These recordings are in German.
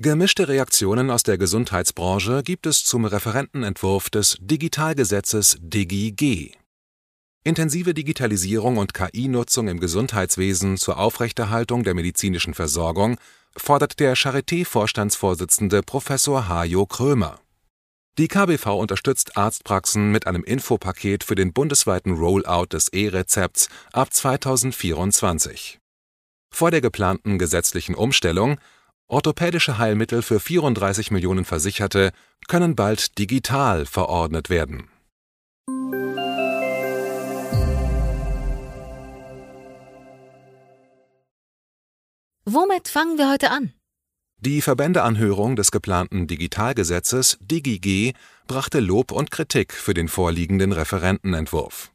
Gemischte Reaktionen aus der Gesundheitsbranche gibt es zum Referentenentwurf des Digitalgesetzes DigiG. Intensive Digitalisierung und KI-Nutzung im Gesundheitswesen zur Aufrechterhaltung der medizinischen Versorgung fordert der Charité-Vorstandsvorsitzende Professor Hajo Krömer. Die KBV unterstützt Arztpraxen mit einem Infopaket für den bundesweiten Rollout des E-Rezepts ab 2024. Vor der geplanten gesetzlichen Umstellung Orthopädische Heilmittel für 34 Millionen Versicherte können bald digital verordnet werden. Womit fangen wir heute an? Die Verbändeanhörung des geplanten Digitalgesetzes DigiG brachte Lob und Kritik für den vorliegenden Referentenentwurf.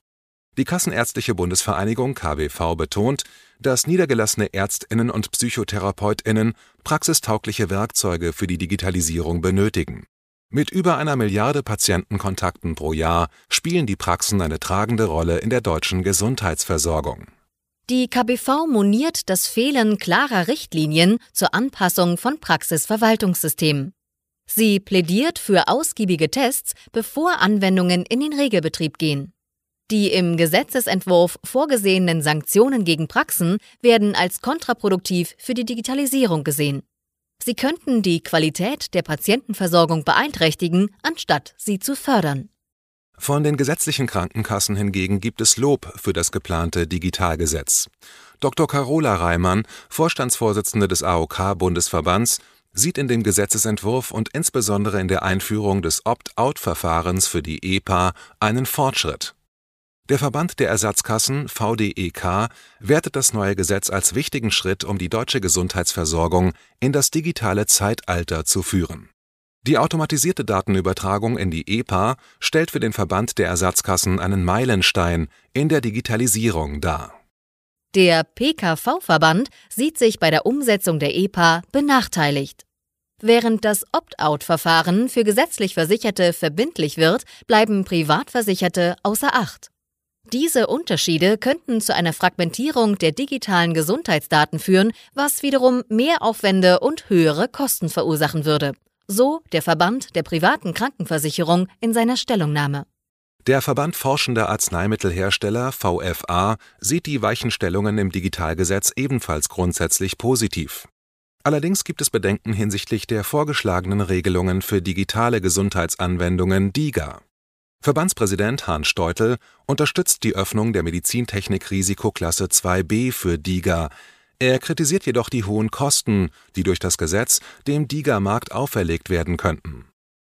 Die Kassenärztliche Bundesvereinigung KBV betont, dass niedergelassene Ärztinnen und Psychotherapeutinnen praxistaugliche Werkzeuge für die Digitalisierung benötigen. Mit über einer Milliarde Patientenkontakten pro Jahr spielen die Praxen eine tragende Rolle in der deutschen Gesundheitsversorgung. Die KBV moniert das Fehlen klarer Richtlinien zur Anpassung von Praxisverwaltungssystemen. Sie plädiert für ausgiebige Tests, bevor Anwendungen in den Regelbetrieb gehen. Die im Gesetzesentwurf vorgesehenen Sanktionen gegen Praxen werden als kontraproduktiv für die Digitalisierung gesehen. Sie könnten die Qualität der Patientenversorgung beeinträchtigen, anstatt sie zu fördern. Von den gesetzlichen Krankenkassen hingegen gibt es Lob für das geplante Digitalgesetz. Dr. Carola Reimann, Vorstandsvorsitzende des AOK-Bundesverbands, sieht in dem Gesetzesentwurf und insbesondere in der Einführung des Opt-out-Verfahrens für die EPA einen Fortschritt. Der Verband der Ersatzkassen VDEK wertet das neue Gesetz als wichtigen Schritt, um die deutsche Gesundheitsversorgung in das digitale Zeitalter zu führen. Die automatisierte Datenübertragung in die EPA stellt für den Verband der Ersatzkassen einen Meilenstein in der Digitalisierung dar. Der PKV-Verband sieht sich bei der Umsetzung der EPA benachteiligt. Während das Opt-out-Verfahren für gesetzlich Versicherte verbindlich wird, bleiben Privatversicherte außer Acht. Diese Unterschiede könnten zu einer Fragmentierung der digitalen Gesundheitsdaten führen, was wiederum Mehraufwände und höhere Kosten verursachen würde. So der Verband der privaten Krankenversicherung in seiner Stellungnahme. Der Verband Forschender Arzneimittelhersteller VFA sieht die Weichenstellungen im Digitalgesetz ebenfalls grundsätzlich positiv. Allerdings gibt es Bedenken hinsichtlich der vorgeschlagenen Regelungen für digitale Gesundheitsanwendungen DIGA. Verbandspräsident Hans Steutel unterstützt die Öffnung der Medizintechnik-Risikoklasse 2b für DiGA. Er kritisiert jedoch die hohen Kosten, die durch das Gesetz dem DiGA-Markt auferlegt werden könnten.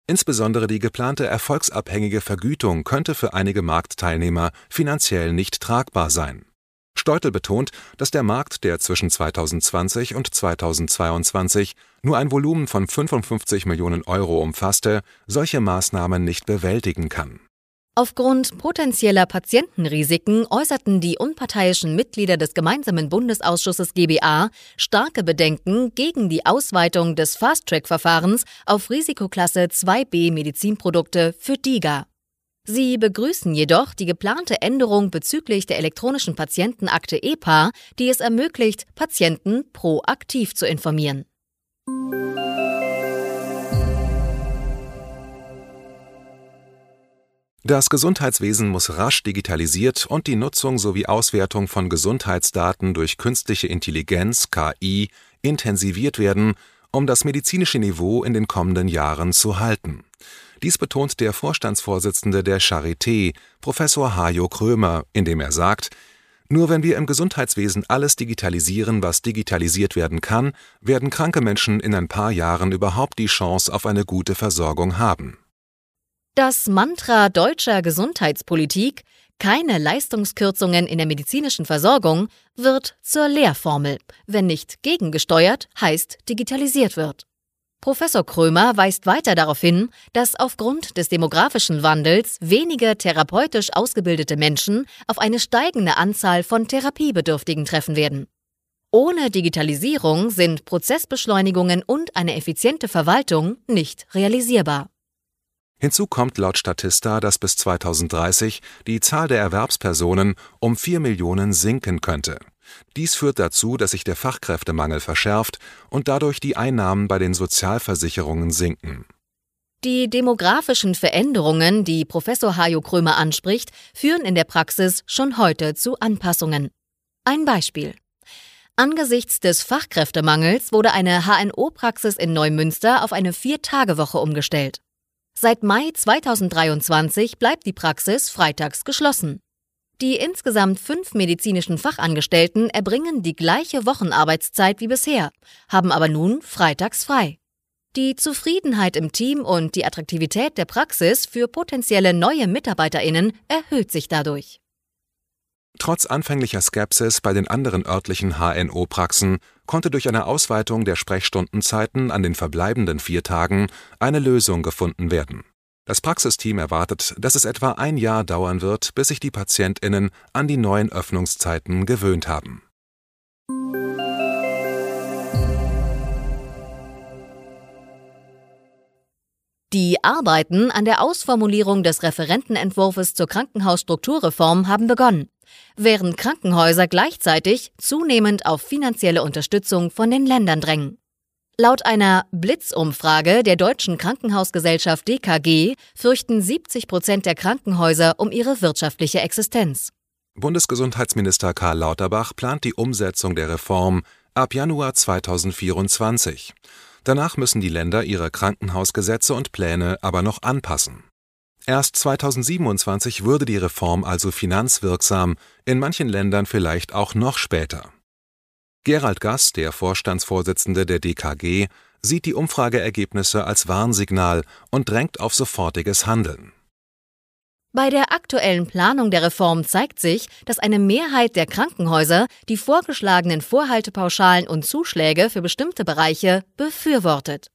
Insbesondere die geplante erfolgsabhängige Vergütung könnte für einige Marktteilnehmer finanziell nicht tragbar sein Steutel betont, dass der Markt, der zwischen 2020 und 2022 nur ein Volumen von 55 Millionen Euro umfasste, solche Maßnahmen nicht bewältigen kann. Aufgrund potenzieller Patientenrisiken äußerten die unparteiischen Mitglieder des gemeinsamen Bundesausschusses GBA starke Bedenken gegen die Ausweitung des Fast-Track-Verfahrens auf Risikoklasse 2b Medizinprodukte für DIGA. Sie begrüßen jedoch die geplante Änderung bezüglich der elektronischen Patientenakte EPA, die es ermöglicht, Patienten proaktiv zu informieren. Das Gesundheitswesen muss rasch digitalisiert und die Nutzung sowie Auswertung von Gesundheitsdaten durch künstliche Intelligenz KI intensiviert werden, um das medizinische Niveau in den kommenden Jahren zu halten. Dies betont der Vorstandsvorsitzende der Charité, Professor Hajo Krömer, indem er sagt, nur wenn wir im Gesundheitswesen alles digitalisieren, was digitalisiert werden kann, werden kranke Menschen in ein paar Jahren überhaupt die Chance auf eine gute Versorgung haben. Das Mantra deutscher Gesundheitspolitik keine Leistungskürzungen in der medizinischen Versorgung wird zur Lehrformel, wenn nicht gegengesteuert heißt digitalisiert wird. Professor Krömer weist weiter darauf hin, dass aufgrund des demografischen Wandels weniger therapeutisch ausgebildete Menschen auf eine steigende Anzahl von Therapiebedürftigen treffen werden. Ohne Digitalisierung sind Prozessbeschleunigungen und eine effiziente Verwaltung nicht realisierbar. Hinzu kommt laut Statista, dass bis 2030 die Zahl der Erwerbspersonen um 4 Millionen sinken könnte. Dies führt dazu, dass sich der Fachkräftemangel verschärft und dadurch die Einnahmen bei den Sozialversicherungen sinken. Die demografischen Veränderungen, die Professor Hajo Krömer anspricht, führen in der Praxis schon heute zu Anpassungen. Ein Beispiel. Angesichts des Fachkräftemangels wurde eine HNO-Praxis in Neumünster auf eine Vier-Tage-Woche umgestellt. Seit Mai 2023 bleibt die Praxis freitags geschlossen. Die insgesamt fünf medizinischen Fachangestellten erbringen die gleiche Wochenarbeitszeit wie bisher, haben aber nun freitags frei. Die Zufriedenheit im Team und die Attraktivität der Praxis für potenzielle neue Mitarbeiterinnen erhöht sich dadurch. Trotz anfänglicher Skepsis bei den anderen örtlichen HNO-Praxen konnte durch eine Ausweitung der Sprechstundenzeiten an den verbleibenden vier Tagen eine Lösung gefunden werden das Praxisteam erwartet, dass es etwa ein Jahr dauern wird, bis sich die PatientInnen an die neuen Öffnungszeiten gewöhnt haben. Die Arbeiten an der Ausformulierung des Referentenentwurfs zur Krankenhausstrukturreform haben begonnen, während Krankenhäuser gleichzeitig zunehmend auf finanzielle Unterstützung von den Ländern drängen. Laut einer Blitzumfrage der Deutschen Krankenhausgesellschaft DKG fürchten 70 Prozent der Krankenhäuser um ihre wirtschaftliche Existenz. Bundesgesundheitsminister Karl Lauterbach plant die Umsetzung der Reform ab Januar 2024. Danach müssen die Länder ihre Krankenhausgesetze und Pläne aber noch anpassen. Erst 2027 würde die Reform also finanzwirksam, in manchen Ländern vielleicht auch noch später. Gerald Gass, der Vorstandsvorsitzende der DKG, sieht die Umfrageergebnisse als Warnsignal und drängt auf sofortiges Handeln. Bei der aktuellen Planung der Reform zeigt sich, dass eine Mehrheit der Krankenhäuser die vorgeschlagenen Vorhaltepauschalen und Zuschläge für bestimmte Bereiche befürwortet.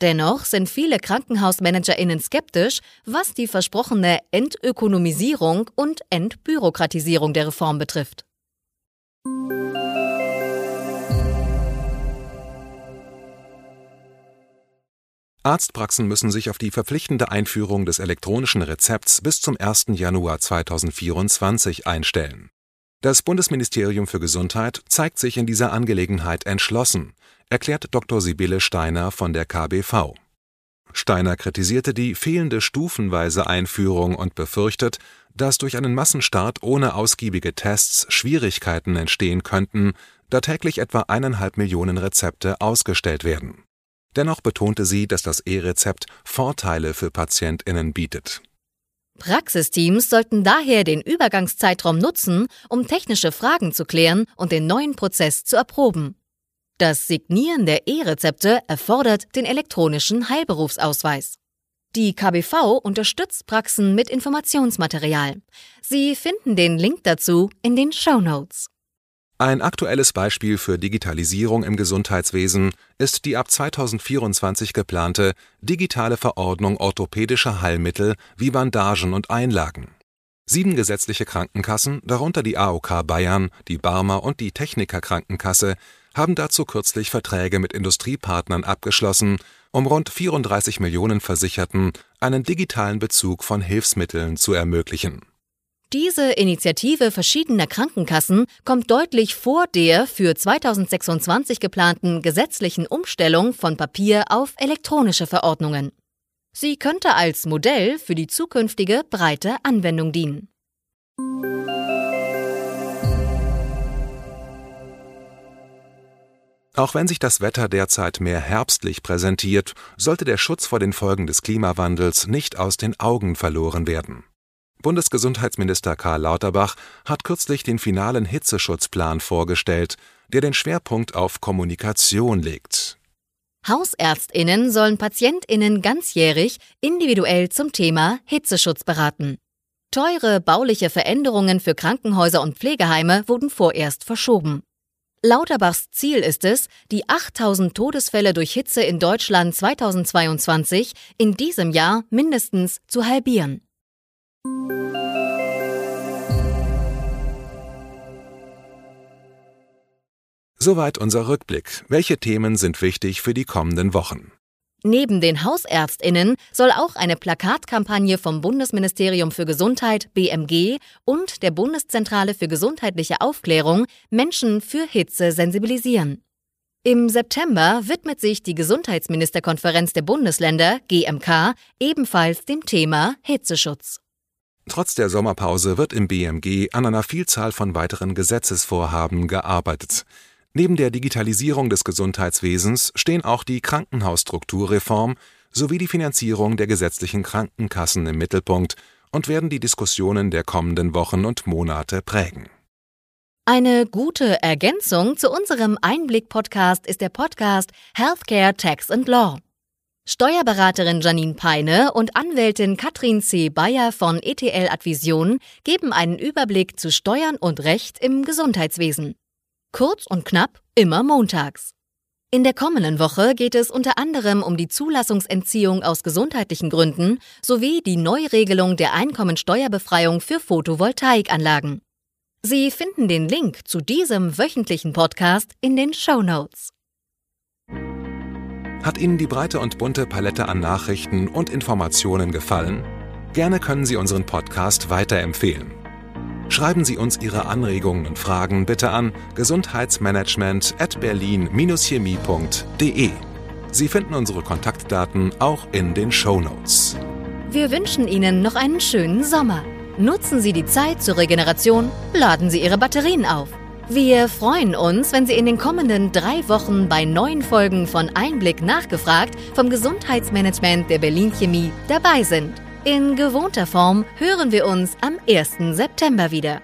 Dennoch sind viele Krankenhausmanagerinnen skeptisch, was die versprochene Entökonomisierung und Entbürokratisierung der Reform betrifft. Arztpraxen müssen sich auf die verpflichtende Einführung des elektronischen Rezepts bis zum 1. Januar 2024 einstellen. Das Bundesministerium für Gesundheit zeigt sich in dieser Angelegenheit entschlossen, erklärt Dr. Sibylle Steiner von der KBV. Steiner kritisierte die fehlende stufenweise Einführung und befürchtet, dass durch einen Massenstart ohne ausgiebige Tests Schwierigkeiten entstehen könnten, da täglich etwa eineinhalb Millionen Rezepte ausgestellt werden Dennoch betonte sie, dass das E-Rezept Vorteile für PatientInnen bietet. Praxisteams sollten daher den Übergangszeitraum nutzen, um technische Fragen zu klären und den neuen Prozess zu erproben. Das Signieren der E-Rezepte erfordert den elektronischen Heilberufsausweis. Die KBV unterstützt Praxen mit Informationsmaterial. Sie finden den Link dazu in den Show Notes. Ein aktuelles Beispiel für Digitalisierung im Gesundheitswesen ist die ab 2024 geplante digitale Verordnung orthopädischer Heilmittel wie Bandagen und Einlagen. Sieben gesetzliche Krankenkassen, darunter die AOK Bayern, die Barmer und die Techniker Krankenkasse, haben dazu kürzlich Verträge mit Industriepartnern abgeschlossen, um rund 34 Millionen Versicherten einen digitalen Bezug von Hilfsmitteln zu ermöglichen diese Initiative verschiedener Krankenkassen kommt deutlich vor der für 2026 geplanten gesetzlichen Umstellung von Papier auf elektronische Verordnungen. Sie könnte als Modell für die zukünftige breite Anwendung dienen. Auch wenn sich das Wetter derzeit mehr herbstlich präsentiert, sollte der Schutz vor den Folgen des Klimawandels nicht aus den Augen verloren werden. Bundesgesundheitsminister Karl Lauterbach hat kürzlich den finalen Hitzeschutzplan vorgestellt, der den Schwerpunkt auf Kommunikation legt. Hausärztinnen sollen Patientinnen ganzjährig individuell zum Thema Hitzeschutz beraten. Teure bauliche Veränderungen für Krankenhäuser und Pflegeheime wurden vorerst verschoben. Lauterbachs Ziel ist es, die 8000 Todesfälle durch Hitze in Deutschland 2022 in diesem Jahr mindestens zu halbieren. Soweit unser Rückblick. Welche Themen sind wichtig für die kommenden Wochen? Neben den Hausärztinnen soll auch eine Plakatkampagne vom Bundesministerium für Gesundheit BMG und der Bundeszentrale für gesundheitliche Aufklärung Menschen für Hitze sensibilisieren. Im September widmet sich die Gesundheitsministerkonferenz der Bundesländer GMK ebenfalls dem Thema Hitzeschutz. Trotz der Sommerpause wird im BMG an einer Vielzahl von weiteren Gesetzesvorhaben gearbeitet. Neben der Digitalisierung des Gesundheitswesens stehen auch die Krankenhausstrukturreform sowie die Finanzierung der gesetzlichen Krankenkassen im Mittelpunkt und werden die Diskussionen der kommenden Wochen und Monate prägen. Eine gute Ergänzung zu unserem Einblick-Podcast ist der Podcast Healthcare Tax and Law. Steuerberaterin Janine Peine und Anwältin Katrin C. Bayer von ETL Advision geben einen Überblick zu Steuern und Recht im Gesundheitswesen. Kurz und knapp, immer montags. In der kommenden Woche geht es unter anderem um die Zulassungsentziehung aus gesundheitlichen Gründen sowie die Neuregelung der Einkommensteuerbefreiung für Photovoltaikanlagen. Sie finden den Link zu diesem wöchentlichen Podcast in den Show Notes. Hat Ihnen die breite und bunte Palette an Nachrichten und Informationen gefallen? Gerne können Sie unseren Podcast weiterempfehlen. Schreiben Sie uns Ihre Anregungen und Fragen bitte an gesundheitsmanagement at berlin-chemie.de. Sie finden unsere Kontaktdaten auch in den Show Notes. Wir wünschen Ihnen noch einen schönen Sommer. Nutzen Sie die Zeit zur Regeneration, laden Sie Ihre Batterien auf. Wir freuen uns, wenn Sie in den kommenden drei Wochen bei neuen Folgen von Einblick nachgefragt vom Gesundheitsmanagement der Berlin Chemie dabei sind. In gewohnter Form hören wir uns am 1. September wieder.